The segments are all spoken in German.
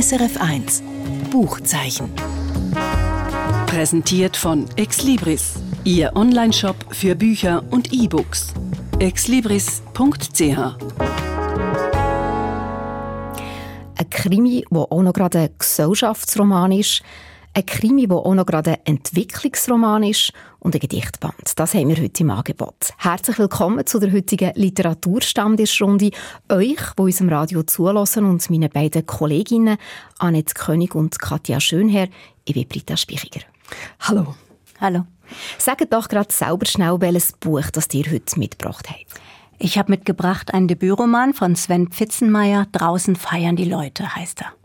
SRF 1 Buchzeichen. Präsentiert von Exlibris, Ihr Onlineshop für Bücher und E-Books. exlibris.ch Ein Krimi, der auch noch gerade ein Gesellschaftsroman ist, ein Krimi, der auch noch gerade ein Entwicklungsroman ist und ein Gedichtband. Das haben wir heute im Angebot. Herzlich willkommen zu der heutigen Literaturstammtischrunde. Euch, die uns im Radio zulassen und meinen beiden Kolleginnen Annette König und Katja Schönherr. Ich bin Britta Spichiger. Hallo. Hallo. Sagt doch gerade selber schnell, welches Buch das ihr heute mitgebracht habt. Ich habe mitgebracht einen Debütroman von Sven Pfitzenmeier. Draußen feiern die Leute, heißt er.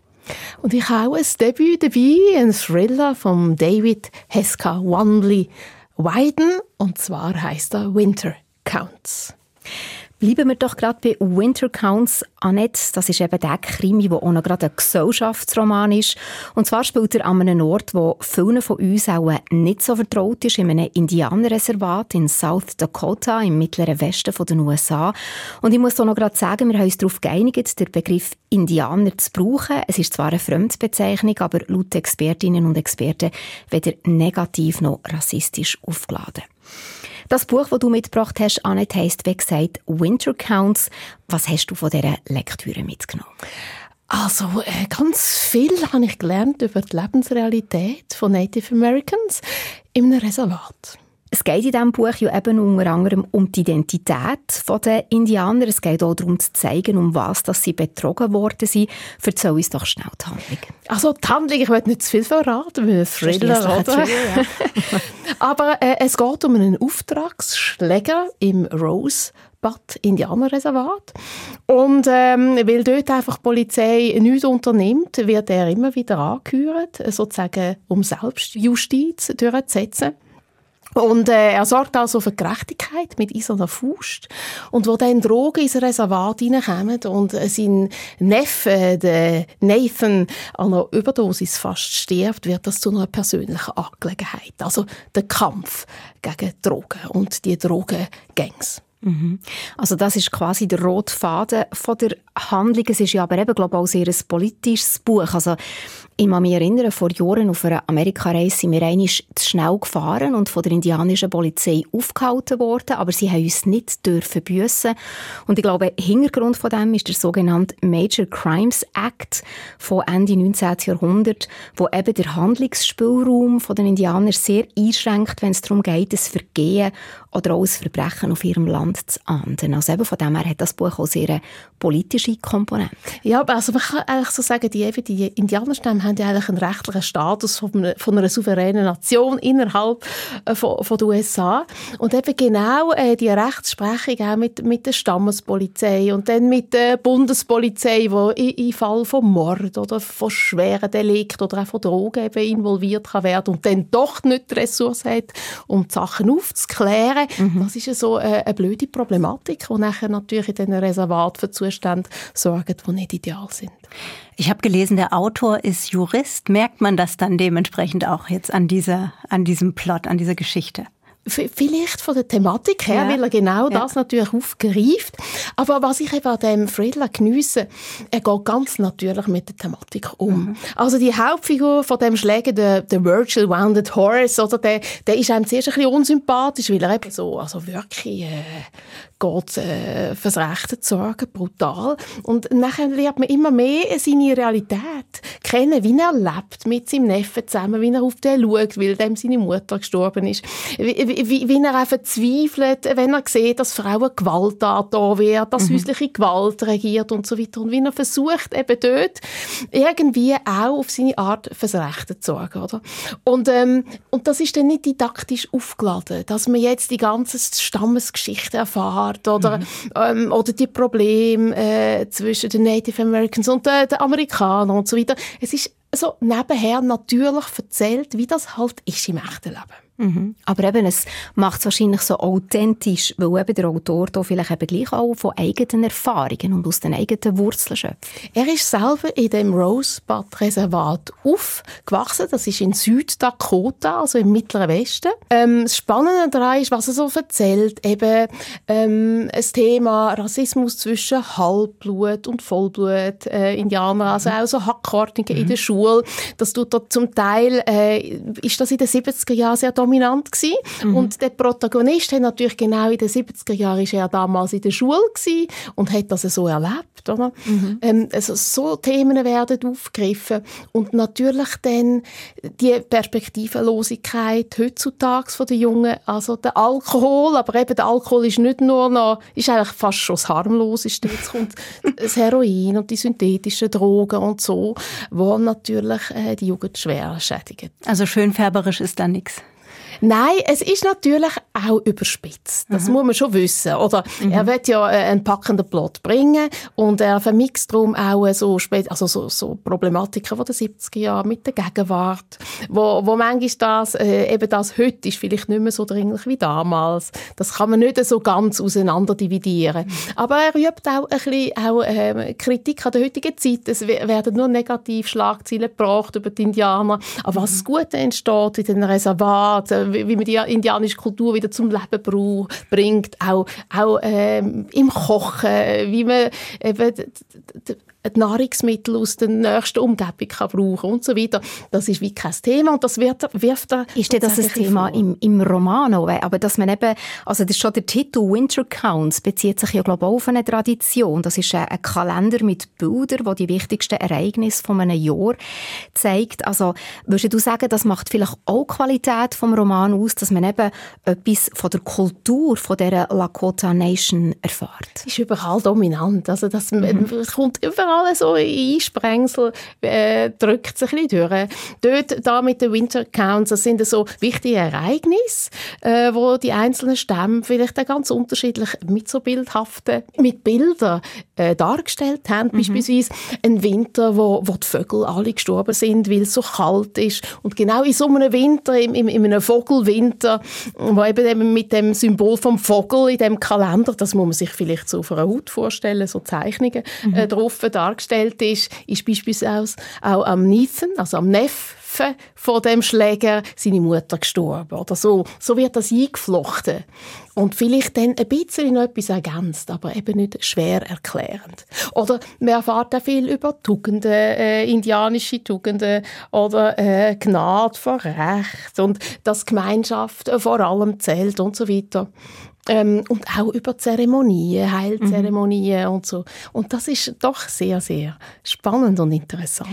Und ich habe ein Debüt dabei, ein Thriller von David Heska Wanley Wyden. Und zwar heißt er Winter Counts. Bleiben wir doch gerade bei Winter Counts. Annette, das ist eben der Krimi, der auch noch gerade ein Gesellschaftsroman ist. Und zwar spielt er an einem Ort, wo vielen von uns auch nicht so vertraut ist, in einem Indianerreservat in South Dakota, im mittleren Westen der USA. Und ich muss auch noch gerade sagen, wir haben uns darauf geeinigt, den Begriff Indianer zu brauchen. Es ist zwar eine Fremdbezeichnung, aber laut Expertinnen und Experten weder negativ noch rassistisch aufgeladen. Das Buch, das du mitgebracht hast, Annette, heisst, wie gesagt, Winter Counts. Was hast du von dieser Lektüre mitgenommen? Also äh, ganz viel habe ich gelernt über die Lebensrealität von Native Americans einem Reservat. Es geht in diesem Buch ja eben unter anderem um die Identität der Indianer. Es geht auch darum zu zeigen, um was dass sie betrogen worden sind. Erzähl uns doch schnell die Handlung. Also die Handlung, ich möchte nicht zu viel verraten, weil Thriller, oder? Ja. Aber äh, es geht um einen Auftragsschläger im Rosebud Indianerreservat. Und ähm, weil dort einfach die Polizei nichts unternimmt, wird er immer wieder angehört, sozusagen um Selbstjustiz durchzusetzen. Und äh, er sorgt also für Gerechtigkeit mit eiserner Faust. Und wo dann Drogen ins Reservat reinkommen und äh, sein Neffe, der Nathan, an einer Überdosis fast stirbt, wird das zu einer persönlichen Angelegenheit. Also der Kampf gegen Drogen und die Drogengangs. Mhm. Also das ist quasi der rote Faden von der Handlung. Es ist ja aber eben, glaube ich, auch sehr ein politisches Buch. Also ich kann mich erinnern, vor Jahren auf einer Amerikareise sind wir einmal zu schnell gefahren und von der indianischen Polizei aufgehalten worden, aber sie haben uns nicht dürfen büssen. Und ich glaube, Hintergrund von dem ist der sogenannte Major Crimes Act von Ende 19. Jahrhundert, wo eben der Handlungsspielraum von den Indianern sehr einschränkt, wenn es darum geht, ein Vergehen oder auch ein Verbrechen auf ihrem Land zu ahnden. Also eben von dem her hat das Buch auch sehr politische Komponente. Ja, also man kann eigentlich so sagen, die, die Indianerstämme haben ja eigentlich einen rechtlichen Status von einer, von einer souveränen Nation innerhalb äh, von, von den USA. Und eben genau äh, die Rechtsprechung auch mit, mit der Stammespolizei und dann mit der Bundespolizei, die im Fall von Mord oder von schweren Delikten oder auch von Drogen eben involviert kann werden und dann doch nicht die Ressource hat, um die Sachen aufzuklären. Mhm. Das ist ja so äh, eine blöde Problematik, die nachher natürlich in diesen Reservaten für Zustände sorgt, die nicht ideal sind. Ich habe gelesen, der Autor ist Jurist. Merkt man das dann dementsprechend auch jetzt an, dieser, an diesem Plot, an dieser Geschichte? Vielleicht von der Thematik her, ja. weil er genau ja. das natürlich aufgreift. Aber was ich eben an dem Friedler geniesse, er geht ganz natürlich mit der Thematik um. Mhm. Also die Hauptfigur von dem Schläger, der, der Virtual Wounded Horse, oder der, der ist einem zuerst ein bisschen unsympathisch, weil er eben so, also wirklich äh, geht äh, fürs Rechte zu sorgen, brutal. Und nachher lernt man immer mehr seine Realität kennen, wie er lebt mit seinem Neffen zusammen, wie er auf den schaut, weil dem seine Mutter gestorben ist, wie, wie, wie er auch verzweifelt, wenn er sieht, dass Frauen Gewalt da wird, dass mhm. häusliche Gewalt regiert und so weiter und wie er versucht eben dort irgendwie auch auf seine Art fürs Rechte zu sorgen, oder? Und, ähm, und das ist dann nicht didaktisch aufgeladen, dass man jetzt die ganze Stammesgeschichte erfahrt Art oder, mhm. ähm, oder die Probleme äh, zwischen den Native Americans und äh, den Amerikanern und so weiter. Es ist so nebenher natürlich erzählt, wie das halt ist im echten Leben. Mhm. Aber eben, es macht es wahrscheinlich so authentisch, weil eben der Autor da vielleicht eben gleich auch von eigenen Erfahrungen und aus den eigenen Wurzeln schöpft. Er ist selber in dem Rosebud-Reservat aufgewachsen. Das ist in Süddakota, also im Mittleren Westen. Ähm, das Spannende daran ist, was er so erzählt, eben ähm, das Thema Rassismus zwischen Halbblut und Vollblut-Indianern, äh, also auch so Hackordnungen mhm. in der Schule. Das tut dort zum Teil, äh, ist das in den 70er Jahren sehr dominant gewesen. Mhm. Und der Protagonist hat natürlich genau in den 70er Jahren ist er damals in der Schule gewesen und hat das so erlebt, oder? Mhm. Ähm, also so Themen werden aufgegriffen und natürlich dann die Perspektivenlosigkeit heutzutage von den Jungen, also der Alkohol, aber eben der Alkohol ist nicht nur noch, ist eigentlich fast schon das harmloseste. Jetzt kommt das Heroin und die synthetischen Drogen und so, wo natürlich äh, die Jugend schwer schädigen. Also schönfärberisch ist da nichts. Nein, es ist natürlich auch überspitzt. Das mhm. muss man schon wissen. Oder mhm. er wird ja äh, einen packenden Plot bringen und er vermixt darum auch so, also so, so Problematiken von den 70er Jahren mit der Gegenwart, wo, wo manchmal das, äh, eben das heute ist vielleicht nicht mehr so dringlich wie damals. Das kann man nicht so ganz auseinander dividieren. Mhm. Aber er übt auch ein bisschen auch, äh, Kritik an der heutigen Zeit. Es werden nur negativ Schlagzeilen gebracht über die Indianer. Aber was mhm. Gute entsteht in den Reservaten, wie man die indianische Kultur wieder zum Leben bringt, auch, auch ähm, im Kochen, wie man eben Nahrungsmittel aus der nächsten Umgebung kann brauchen und so weiter. Das ist wie kein Thema und das wird, wirft er Ist denn das ein Thema im, im Roman auch? Aber dass man eben, also das ist schon der Titel Winter Counts bezieht sich ja glaube ich auf eine Tradition. Das ist ein, ein Kalender mit Bildern, wo die wichtigsten Ereignisse von einem Jahr zeigt. Also würdest du sagen, das macht vielleicht auch Qualität vom Roman aus, dass man eben etwas von der Kultur von der Lakota Nation erfährt? Das ist überall dominant. Also das mhm. kommt überall alles so Einsprengsel äh, drückt sich ein bisschen durch. Dort, da mit den Winter Counts, das sind so wichtige Ereignisse, äh, wo die einzelnen Stämme vielleicht auch ganz unterschiedlich mit so bildhaften, mit Bildern äh, dargestellt haben. Mhm. Beispielsweise ein Winter, wo, wo die Vögel alle gestorben sind, weil es so kalt ist. Und genau in so einem Winter, in, in, in einem Vogelwinter, wo eben mit dem Symbol vom Vogel in dem Kalender, das muss man sich vielleicht so auf einer Haut vorstellen, so Zeichnungen mhm. äh, drauf da dargestellt ist, ist beispielsweise auch am Nathan, also am Neffen von dem Schläger, seine Mutter gestorben oder so. So wird das eingeflochten. Und vielleicht dann ein bisschen noch etwas ergänzt, aber eben nicht schwer erklärend. Oder man erfahrt auch viel über Tugenden, äh, indianische Tugenden oder äh, Gnade vor Recht und dass Gemeinschaft vor allem zählt und so weiter. Ähm, und auch über Zeremonien, Heilzeremonien mhm. und so. Und das ist doch sehr, sehr spannend und interessant.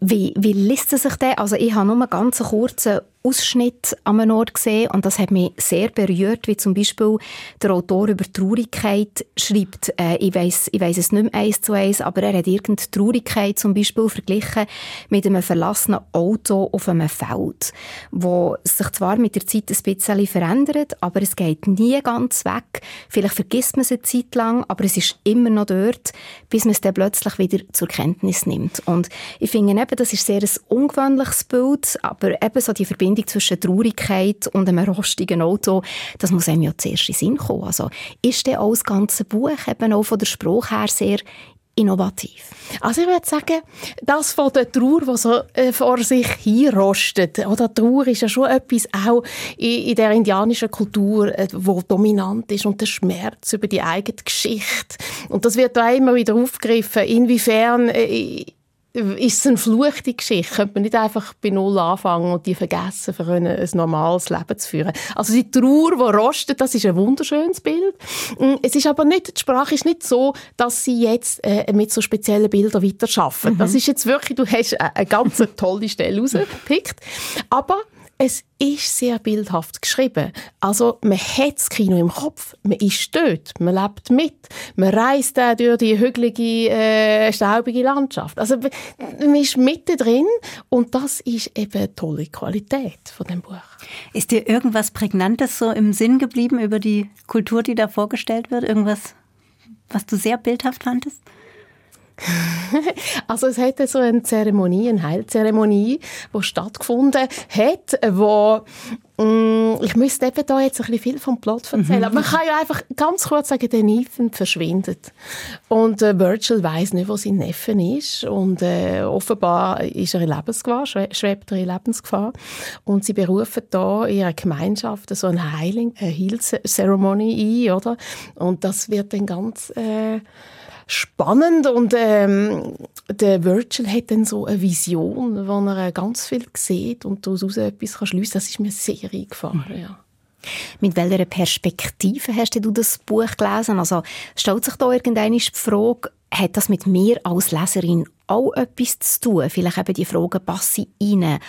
Wie, wie liest es sich denn? Also ich habe nur einen ganz kurzen Ausschnitt an einem Ort gesehen und das hat mich sehr berührt, wie zum Beispiel der Autor über Traurigkeit schreibt, äh, ich weiß ich weiss es nicht mehr eins zu eins, aber er hat irgendeine Traurigkeit zum Beispiel verglichen mit einem verlassenen Auto auf einem Feld, wo sich zwar mit der Zeit ein bisschen verändert, aber es geht nie ganz weg. Vielleicht vergisst man es eine Zeit lang, aber es ist immer noch dort, bis man es dann plötzlich wieder zur Kenntnis nimmt. Und ich finde eben, das ist sehr ein ungewöhnliches Bild, aber eben so die Verbindung Verbindung zwischen Traurigkeit und einem rostigen Auto, das muss einem ja zuerst in Sinn kommen. Also ist denn auch das ganze Buch eben auch von der Spruch her sehr innovativ? Also ich würde sagen, das von der Trauer, die so äh, vor sich hinrostet, oder Trauer ist ja schon etwas auch in, in der indianischen Kultur, äh, wo dominant ist und der Schmerz über die eigene Geschichte. Und das wird da immer wieder aufgegriffen, inwiefern äh, ist es eine fluchte Geschichte? Könnte man nicht einfach bei Null anfangen und die vergessen, für ein, ein normales Leben zu führen? Also die Trauer, die rostet, das ist ein wunderschönes Bild. Mm, es ist aber nicht, die Sprache ist nicht so, dass sie jetzt äh, mit so speziellen Bildern weiter arbeiten. Mhm. Das ist jetzt wirklich, du hast eine ganz tolle Stelle rausgepickt. Aber es ist sehr bildhaft geschrieben. Also man hat das Kino im Kopf, man ist dort, man lebt mit, man reist da durch die hügelige, äh, staubige Landschaft. Also man ist mitten drin und das ist eben eine tolle Qualität von dem Buch. Ist dir irgendwas Prägnantes so im Sinn geblieben über die Kultur, die da vorgestellt wird? Irgendwas, was du sehr bildhaft fandest? also es hatte so eine Zeremonie, eine Heilzeremonie, die stattgefunden hat, wo mm, ich müsste eben da jetzt ein bisschen viel vom Plot erzählen, mhm. aber man kann ja einfach ganz kurz sagen, der Nathan verschwindet und äh, Virgil weiß nicht, wo sein Neffe ist und äh, offenbar ist er in Lebensgefahr, schwebt er in Lebensgefahr und sie berufen da in ihrer Gemeinschaft so eine Heiling, eine Heal-Ceremony ein, oder? Und das wird dann ganz äh, spannend und ähm, der Virgil hat dann so eine Vision, wo er ganz viel sieht und daraus etwas kann schliessen. Das ist mir sehr eingefahren, mhm. ja. Mit welcher Perspektive hast du das Buch gelesen? Also stellt sich da irgendeine Frage, hat das mit mir als Leserin auch etwas zu tun? Vielleicht eben die Frage, passe ich rein?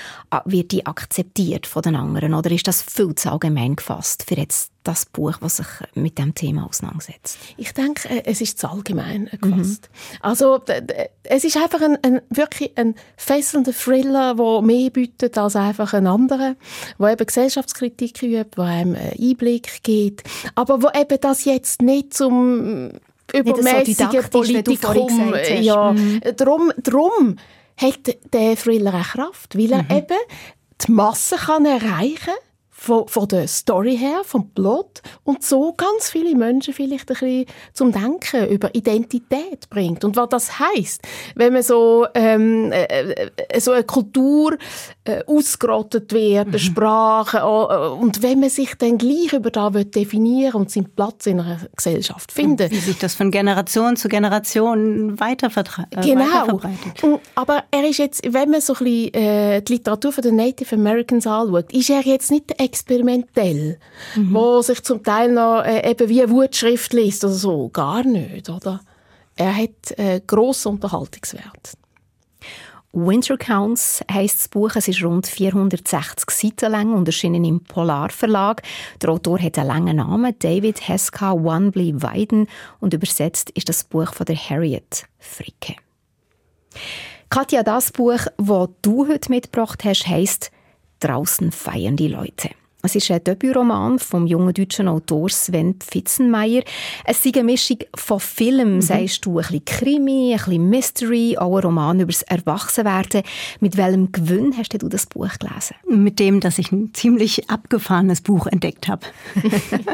Wird die akzeptiert von den anderen? Oder ist das viel zu allgemein gefasst für jetzt das Buch, was sich mit dem Thema auseinandersetzt? Ich denke, äh, es ist zu allgemein gefasst. Mhm. Also, es ist einfach ein, ein, wirklich ein fesselnder Thriller, der mehr bietet als einfach ein anderer, wo eben Gesellschaftskritik übt, wo einem Einblick gibt, aber wo eben das jetzt nicht zum übermäßige Politikum. Ja, mhm. drum, drum hat der Thriller eine Kraft, weil er mhm. eben die Masse kann erreichen kann von, von der Story her, vom Plot und so ganz viele Menschen vielleicht ein bisschen zum Denken über Identität bringt und was das heißt, wenn man so ähm, äh, äh, so eine Kultur äh, ausgerottet wird, eine mhm. Sprache äh, und wenn man sich dann gleich über da definieren und seinen Platz in einer Gesellschaft finden. Und wie sich das von Generation zu Generation weiter äh, genau. verbreitet. Aber er ist jetzt, wenn man so ein bisschen äh, die Literatur von den Native Americans anschaut, ist er jetzt nicht der experimentell, mhm. wo sich zum Teil noch äh, eben wie eine Wutschrift liest oder so. Gar nicht, oder? Er hat äh, grossen Unterhaltungswert. Winter Counts heisst das Buch. Es ist rund 460 Seiten lang und erschienen im Polar Verlag. Der Autor hat einen langen Namen, David Heska Wanbley Weiden, und übersetzt ist das Buch von der Harriet Fricke. Katja, das Buch, das du heute mitgebracht hast, heisst Draußen feiern die Leute. Es ist ein Debütroman vom jungen deutschen Autor Sven Pfitzenmeier. Es ist eine Mischung von Film, mhm. sagst du, ein bisschen Krimi, ein bisschen Mystery, auch ein Roman über das Erwachsenwerden. Mit welchem Gewinn hast du das Buch gelesen? Mit dem, dass ich ein ziemlich abgefahrenes Buch entdeckt habe.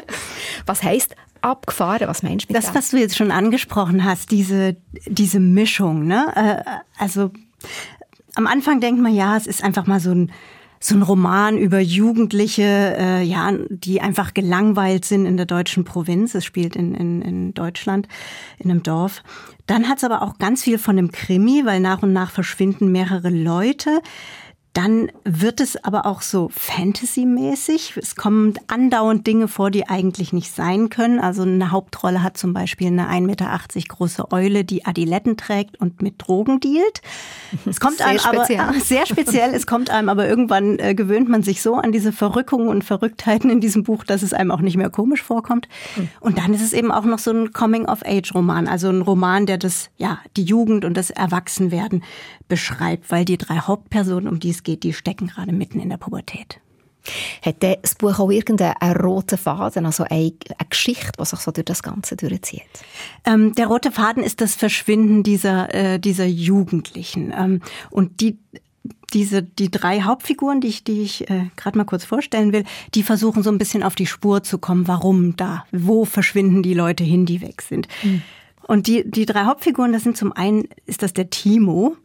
was heißt abgefahren? Was meinst du mit das? Das, was du jetzt schon angesprochen hast, diese, diese Mischung. Ne? Äh, also am Anfang denkt man, ja, es ist einfach mal so ein so ein Roman über Jugendliche, äh, ja, die einfach gelangweilt sind in der deutschen Provinz. Es spielt in, in, in Deutschland, in einem Dorf. Dann hat es aber auch ganz viel von einem Krimi, weil nach und nach verschwinden mehrere Leute. Dann wird es aber auch so Fantasy-mäßig. Es kommen andauernd Dinge vor, die eigentlich nicht sein können. Also eine Hauptrolle hat zum Beispiel eine 1,80 Meter große Eule, die Adiletten trägt und mit Drogen dealt. Es kommt sehr einem speziell. aber sehr speziell. Es kommt einem aber irgendwann äh, gewöhnt man sich so an diese Verrückungen und Verrücktheiten in diesem Buch, dass es einem auch nicht mehr komisch vorkommt. Und dann ist es eben auch noch so ein Coming-of-Age-Roman, also ein Roman, der das ja die Jugend und das Erwachsenwerden beschreibt, weil die drei Hauptpersonen, um die es geht, die stecken gerade mitten in der Pubertät. Hat das Buch auch irgendeinen roten Faden, also eine, eine Geschichte, die sich so durch das Ganze durchzieht? Ähm, der rote Faden ist das Verschwinden dieser, äh, dieser Jugendlichen. Ähm, und die diese die drei Hauptfiguren, die ich, die ich äh, gerade mal kurz vorstellen will, die versuchen so ein bisschen auf die Spur zu kommen. Warum da? Wo verschwinden die Leute hin, die weg sind? Mhm. Und die die drei Hauptfiguren, das sind zum einen ist das der Timo.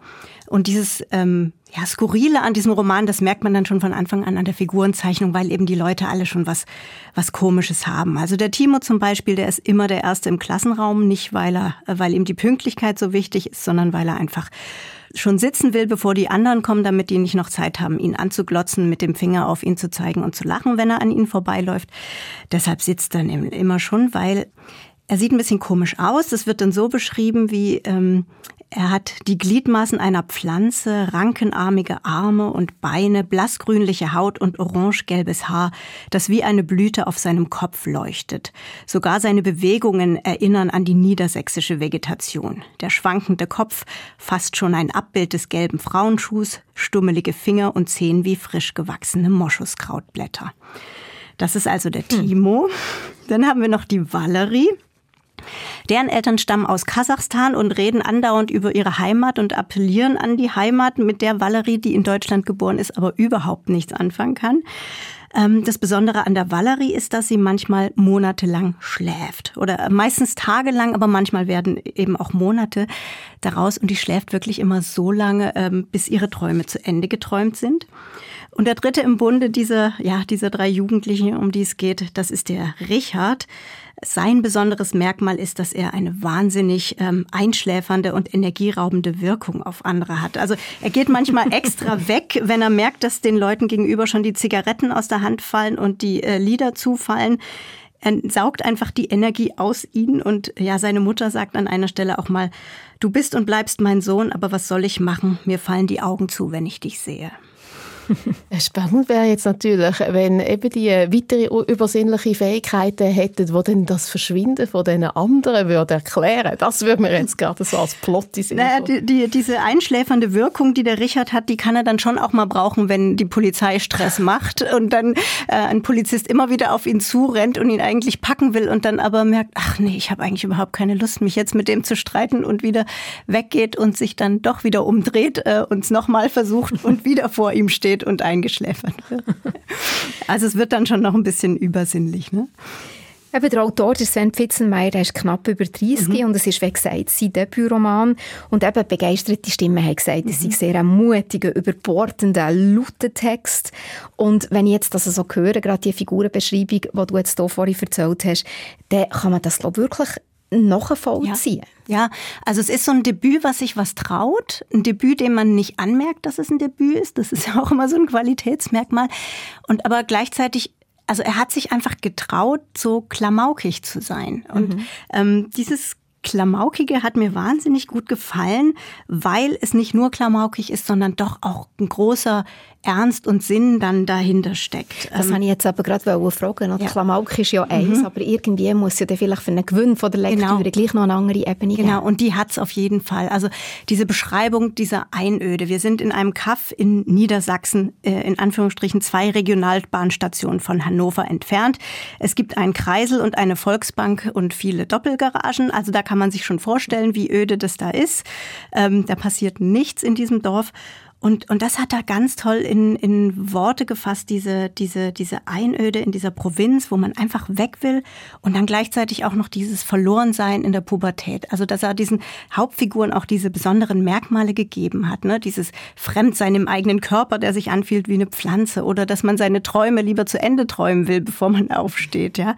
Und dieses ähm, ja, Skurrile an diesem Roman, das merkt man dann schon von Anfang an an der Figurenzeichnung, weil eben die Leute alle schon was, was Komisches haben. Also der Timo zum Beispiel, der ist immer der Erste im Klassenraum, nicht weil er, weil ihm die Pünktlichkeit so wichtig ist, sondern weil er einfach schon sitzen will, bevor die anderen kommen, damit die nicht noch Zeit haben, ihn anzuglotzen, mit dem Finger auf ihn zu zeigen und zu lachen, wenn er an ihnen vorbeiläuft. Deshalb sitzt er immer schon, weil er sieht ein bisschen komisch aus. Das wird dann so beschrieben, wie ähm, er hat die Gliedmaßen einer Pflanze, rankenarmige Arme und Beine, blassgrünliche Haut und orangegelbes Haar, das wie eine Blüte auf seinem Kopf leuchtet. Sogar seine Bewegungen erinnern an die niedersächsische Vegetation. Der schwankende Kopf, fast schon ein Abbild des gelben Frauenschuhs, stummelige Finger und Zehen wie frisch gewachsene Moschuskrautblätter. Das ist also der Timo. Dann haben wir noch die Valerie. Deren Eltern stammen aus Kasachstan und reden andauernd über ihre Heimat und appellieren an die Heimat, mit der Valerie, die in Deutschland geboren ist, aber überhaupt nichts anfangen kann. Ähm, das Besondere an der Valerie ist, dass sie manchmal monatelang schläft oder meistens tagelang, aber manchmal werden eben auch Monate daraus und die schläft wirklich immer so lange, ähm, bis ihre Träume zu Ende geträumt sind. Und der dritte im Bunde dieser, ja, dieser drei Jugendlichen, um die es geht, das ist der Richard. Sein besonderes Merkmal ist, dass er eine wahnsinnig ähm, einschläfernde und energieraubende Wirkung auf andere hat. Also er geht manchmal extra weg, wenn er merkt, dass den Leuten gegenüber schon die Zigaretten aus der Hand fallen und die äh, Lieder zufallen. Er saugt einfach die Energie aus ihnen und ja, seine Mutter sagt an einer Stelle auch mal, du bist und bleibst mein Sohn, aber was soll ich machen? Mir fallen die Augen zu, wenn ich dich sehe. Spannend wäre jetzt natürlich, wenn eben die weitere übersinnliche Fähigkeiten hätten, die dann das Verschwinden von den anderen würde erklären. Das würde mir jetzt gerade so als Plot sehen. Naja, die, die, diese einschläfernde Wirkung, die der Richard hat, die kann er dann schon auch mal brauchen, wenn die Polizei Stress macht und dann äh, ein Polizist immer wieder auf ihn zurennt und ihn eigentlich packen will und dann aber merkt, ach nee, ich habe eigentlich überhaupt keine Lust, mich jetzt mit dem zu streiten und wieder weggeht und sich dann doch wieder umdreht, äh, uns nochmal versucht und wieder vor ihm steht und eingeschläfert wird. Also es wird dann schon noch ein bisschen übersinnlich. Ne? Eben der Autor, der Sven Pfitzenmeier, der ist knapp über 30 mhm. und es ist, wie gesagt, sein Debütroman. Und eben begeisterte Stimmen haben gesagt, es mhm. sei sehr ein mutiger, überbordender, lauter Text. Und wenn ich jetzt das so höre, gerade die Figurenbeschreibung, die du jetzt hier vorhin erzählt hast, dann kann man das, glaube ich, wirklich nachvollziehen. Ja. ja, also es ist so ein Debüt, was sich was traut. Ein Debüt, dem man nicht anmerkt, dass es ein Debüt ist. Das ist ja auch immer so ein Qualitätsmerkmal. Und aber gleichzeitig also er hat sich einfach getraut, so klamaukig zu sein. Und mhm. ähm, dieses Klamaukige hat mir wahnsinnig gut gefallen, weil es nicht nur klamaukig ist, sondern doch auch ein großer Ernst und Sinn dann dahinter steckt. Das ähm, habe ich jetzt aber gerade fragen. Ja. Klamauk ist ja eins, mhm. aber irgendwie muss ja dann vielleicht für einen Gewinn von der Lektüre genau. gleich noch eine andere Ebene geben. Genau, und die hat's auf jeden Fall. Also diese Beschreibung dieser Einöde. Wir sind in einem Kaff in Niedersachsen, äh, in Anführungsstrichen zwei Regionalbahnstationen von Hannover entfernt. Es gibt einen Kreisel und eine Volksbank und viele Doppelgaragen. Also da kann man sich schon vorstellen, wie öde das da ist. Ähm, da passiert nichts in diesem Dorf. Und, und das hat er ganz toll in, in Worte gefasst, diese, diese, diese Einöde in dieser Provinz, wo man einfach weg will und dann gleichzeitig auch noch dieses Verlorensein in der Pubertät. Also, dass er diesen Hauptfiguren auch diese besonderen Merkmale gegeben hat, ne? Dieses Fremdsein im eigenen Körper, der sich anfühlt wie eine Pflanze oder dass man seine Träume lieber zu Ende träumen will, bevor man aufsteht, ja.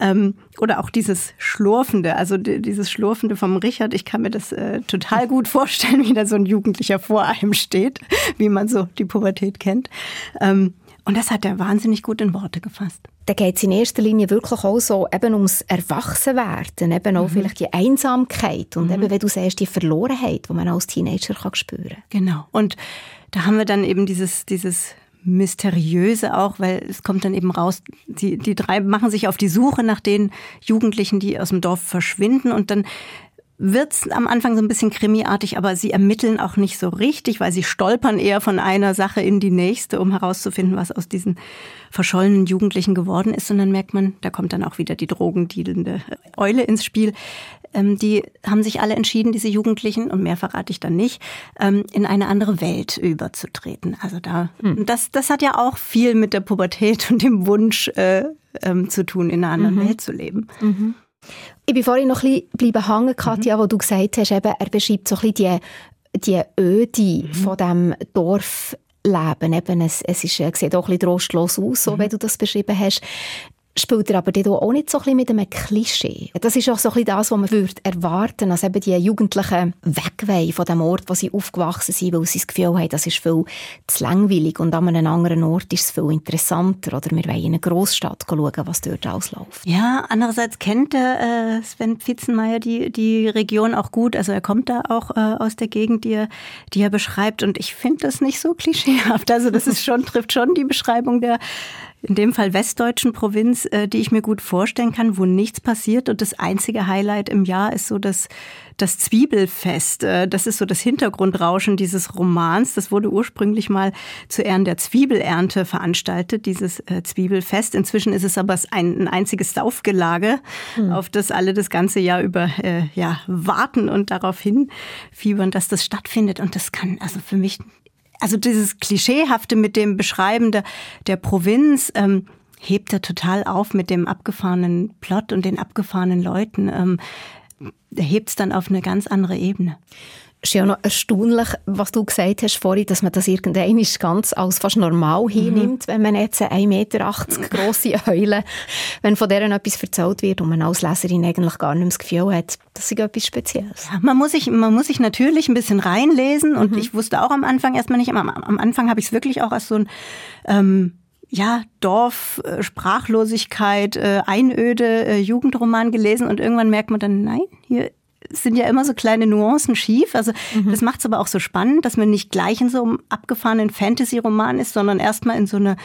Ähm, oder auch dieses Schlurfende, also dieses Schlurfende vom Richard, ich kann mir das äh, total gut vorstellen, wie da so ein Jugendlicher vor einem steht. wie man so die Pubertät kennt. Ähm, und das hat er wahnsinnig gut in Worte gefasst. Da geht es in erster Linie wirklich auch so eben ums Erwachsenwerden, eben auch mhm. vielleicht die Einsamkeit und mhm. eben, wenn du sagst, die Verlorenheit, die man als Teenager kann spüren kann. Genau. Und da haben wir dann eben dieses, dieses Mysteriöse auch, weil es kommt dann eben raus, die, die drei machen sich auf die Suche nach den Jugendlichen, die aus dem Dorf verschwinden und dann wird's am Anfang so ein bisschen krimiartig, aber sie ermitteln auch nicht so richtig, weil sie stolpern eher von einer Sache in die nächste, um herauszufinden, was aus diesen verschollenen Jugendlichen geworden ist. Und dann merkt man, da kommt dann auch wieder die drogendealende Eule ins Spiel. Ähm, die haben sich alle entschieden, diese Jugendlichen, und mehr verrate ich dann nicht, ähm, in eine andere Welt überzutreten. Also da, hm. das, das hat ja auch viel mit der Pubertät und dem Wunsch äh, ähm, zu tun, in einer anderen mhm. Welt zu leben. Mhm. Ich bin vorhin noch ein bisschen hängen, Katja, mhm. wo du gesagt hast, eben, er beschreibt so ein bisschen die, die Öde mhm. von diesem Dorfleben. Eben, es, es ist, sieht auch ein bisschen trostlos aus, so mhm. wie du das beschrieben hast spielt er aber auch nicht so ein bisschen mit einem Klischee. Das ist auch so ein bisschen das, was man würde erwarten, als eben die Jugendlichen wegweihen von dem Ort, wo sie aufgewachsen sind, weil sie das Gefühl haben, das ist viel zu langweilig und an einem anderen Ort ist es viel interessanter oder wir wollen in eine Großstadt schauen, was dort ausläuft. Ja, andererseits kennt der äh, Sven Pfitzenmeier die, die Region auch gut, also er kommt da auch äh, aus der Gegend, die er, die er beschreibt und ich finde das nicht so klischeehaft, also das ist schon, trifft schon die Beschreibung der in dem Fall westdeutschen Provinz, äh, die ich mir gut vorstellen kann, wo nichts passiert. Und das einzige Highlight im Jahr ist so das, das Zwiebelfest. Äh, das ist so das Hintergrundrauschen dieses Romans. Das wurde ursprünglich mal zu Ehren der Zwiebelernte veranstaltet, dieses äh, Zwiebelfest. Inzwischen ist es aber ein, ein einziges Saufgelage, mhm. auf das alle das ganze Jahr über äh, ja, warten und darauf hinfiebern, dass das stattfindet. Und das kann also für mich also dieses Klischeehafte mit dem Beschreiben der, der Provinz ähm, hebt er total auf mit dem abgefahrenen Plot und den abgefahrenen Leuten. Ähm, hebt es dann auf eine ganz andere Ebene. Ist ja noch erstaunlich, was du gesagt hast vorhin, dass man das irgendwann ganz als fast normal hinnimmt, mhm. wenn man jetzt eine 1,80 Meter grosse Eule, wenn von deren etwas erzählt wird und man als Leserin eigentlich gar nicht mehr das Gefühl hat, das ist etwas Spezielles. Ja, man, muss sich, man muss sich natürlich ein bisschen reinlesen und mhm. ich wusste auch am Anfang erstmal nicht, am, am Anfang habe ich es wirklich auch als so ein... Ähm, ja, Dorf, äh, Sprachlosigkeit, äh, Einöde, äh, Jugendroman gelesen und irgendwann merkt man dann, nein, hier sind ja immer so kleine Nuancen schief. Also mhm. das macht es aber auch so spannend, dass man nicht gleich in so einem abgefahrenen Fantasy-Roman ist, sondern erstmal in so einer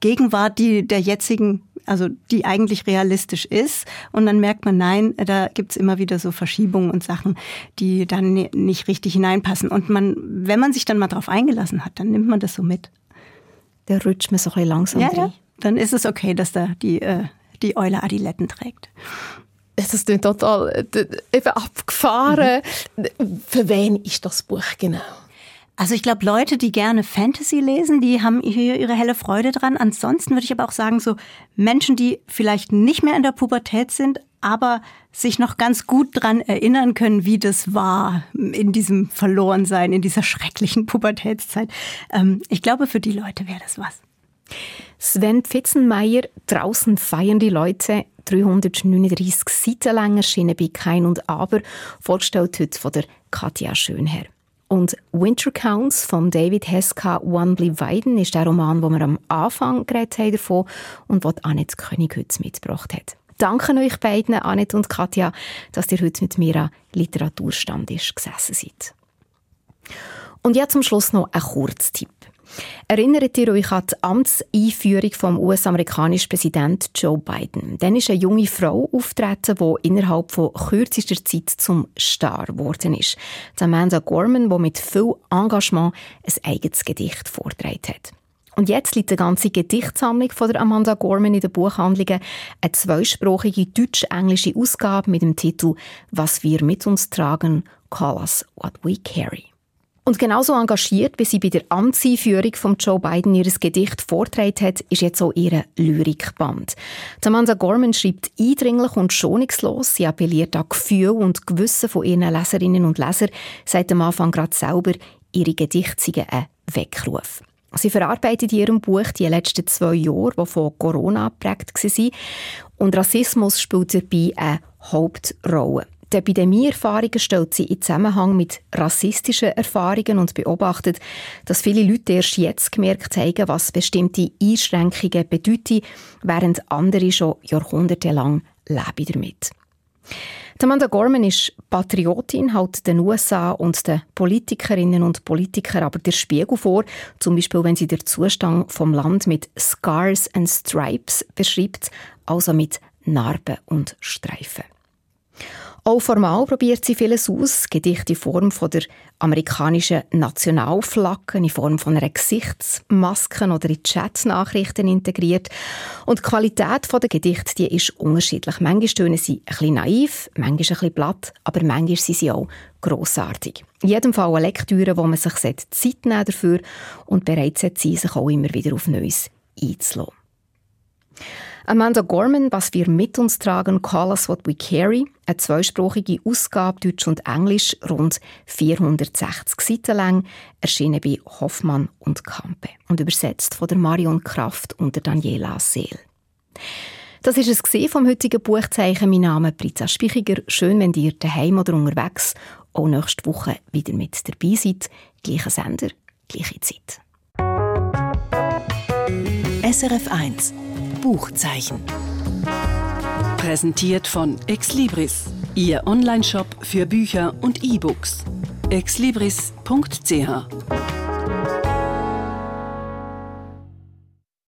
Gegenwart, die der jetzigen, also die eigentlich realistisch ist. Und dann merkt man, nein, da gibt's immer wieder so Verschiebungen und Sachen, die dann nicht richtig hineinpassen. Und man, wenn man sich dann mal drauf eingelassen hat, dann nimmt man das so mit. Der rutscht mir so ein langsam ja, ja. Dann ist es okay, dass da die, äh, die Eule Adiletten trägt das klingt total eben abgefahren. Mhm. Für wen ist das Buch genau? Also ich glaube, Leute, die gerne Fantasy lesen, die haben hier ihre helle Freude dran. Ansonsten würde ich aber auch sagen, so Menschen, die vielleicht nicht mehr in der Pubertät sind, aber sich noch ganz gut dran erinnern können, wie das war in diesem Verlorensein, in dieser schrecklichen Pubertätszeit. Ähm, ich glaube, für die Leute wäre das was. Sven Pfitzenmeier, draußen feiern die Leute 339 Seiten lang erschienen bei Kein und Aber, vorgestellt heute von der Katja Schönherr. Und Winter Counts von David Heska Wanbley Weiden ist der Roman, wo wir am Anfang geredet haben davon und was Annette König heute mitgebracht hat. Danke euch beiden, Annette und Katja, dass ihr heute mit mir an Literaturstand gesessen seid. Und jetzt zum Schluss noch ein Kurztipp. Erinnert ihr euch an die Amtseinführung vom US-amerikanischen Präsident Joe Biden? Dann ist eine junge Frau auftreten, die innerhalb von kürzester Zeit zum Star geworden ist. Amanda Gorman, die mit viel Engagement ein eigenes Gedicht vorgetragen hat. Und jetzt liegt eine ganze Gedichtsammlung von der Amanda Gorman in den Buchhandlungen. Eine zweisprachige deutsch-englische Ausgabe mit dem Titel «Was wir mit uns tragen, call us what we carry». Und genauso engagiert, wie sie bei der Amtseinführung von Joe Biden ihr Gedicht vortragen hat, ist jetzt auch ihre Lyrikband. Amanda Gorman schreibt eindringlich und schonungslos. Sie appelliert an Gefühl und Gewissen von ihren Leserinnen und Lesern, seit am Anfang gerade selber ihre Gedichte ein Weckruf. Sie verarbeitet in ihrem Buch die letzten zwei Jahre, die von Corona geprägt waren. Und Rassismus spielt dabei eine Hauptrolle. Die Epidemieerfahrungen stellt sie in Zusammenhang mit rassistischen Erfahrungen und beobachtet, dass viele Leute erst jetzt gemerkt haben, was bestimmte Einschränkungen bedeuten, während andere schon jahrhundertelang leben damit. Amanda Gorman ist Patriotin, hält den USA und den Politikerinnen und Politikern aber der Spiegel vor, zum Beispiel wenn sie den Zustand vom Land mit Scars and Stripes beschreibt, also mit Narben und Streifen. Auch formal probiert sie vieles aus. Gedichte in Form von der amerikanischen Nationalflagge, in Form von einer Gesichtsmaske oder in Chatnachrichten integriert. Und die Qualität der Gedichte die ist unterschiedlich. Manchmal tönen sie bisschen naiv, manchmal bisschen platt, aber manchmal sind sie auch grossartig. In jedem Fall eine Lektüre, wo man sich Zeit nehmen dafür und bereit sein sich auch immer wieder auf Neues einzulassen. Amanda Gorman, was wir mit uns tragen, Call Us What We Carry, eine zweisprachige Ausgabe Deutsch und Englisch, rund 460 Seiten lang, erschienen bei Hoffmann und Kampe und übersetzt von der Marion Kraft und Daniela Seel. Das ist es vom heutigen Buchzeichen. Mein Name ist Pritza Spichiger. Schön, wenn ihr daheim oder unterwegs auch nächste Woche wieder mit dabei seid. Gleicher Sender, gleiche Zeit. SRF 1 Buchzeichen. Präsentiert von Exlibris, Ihr Onlineshop für Bücher und E-Books. exlibris.ch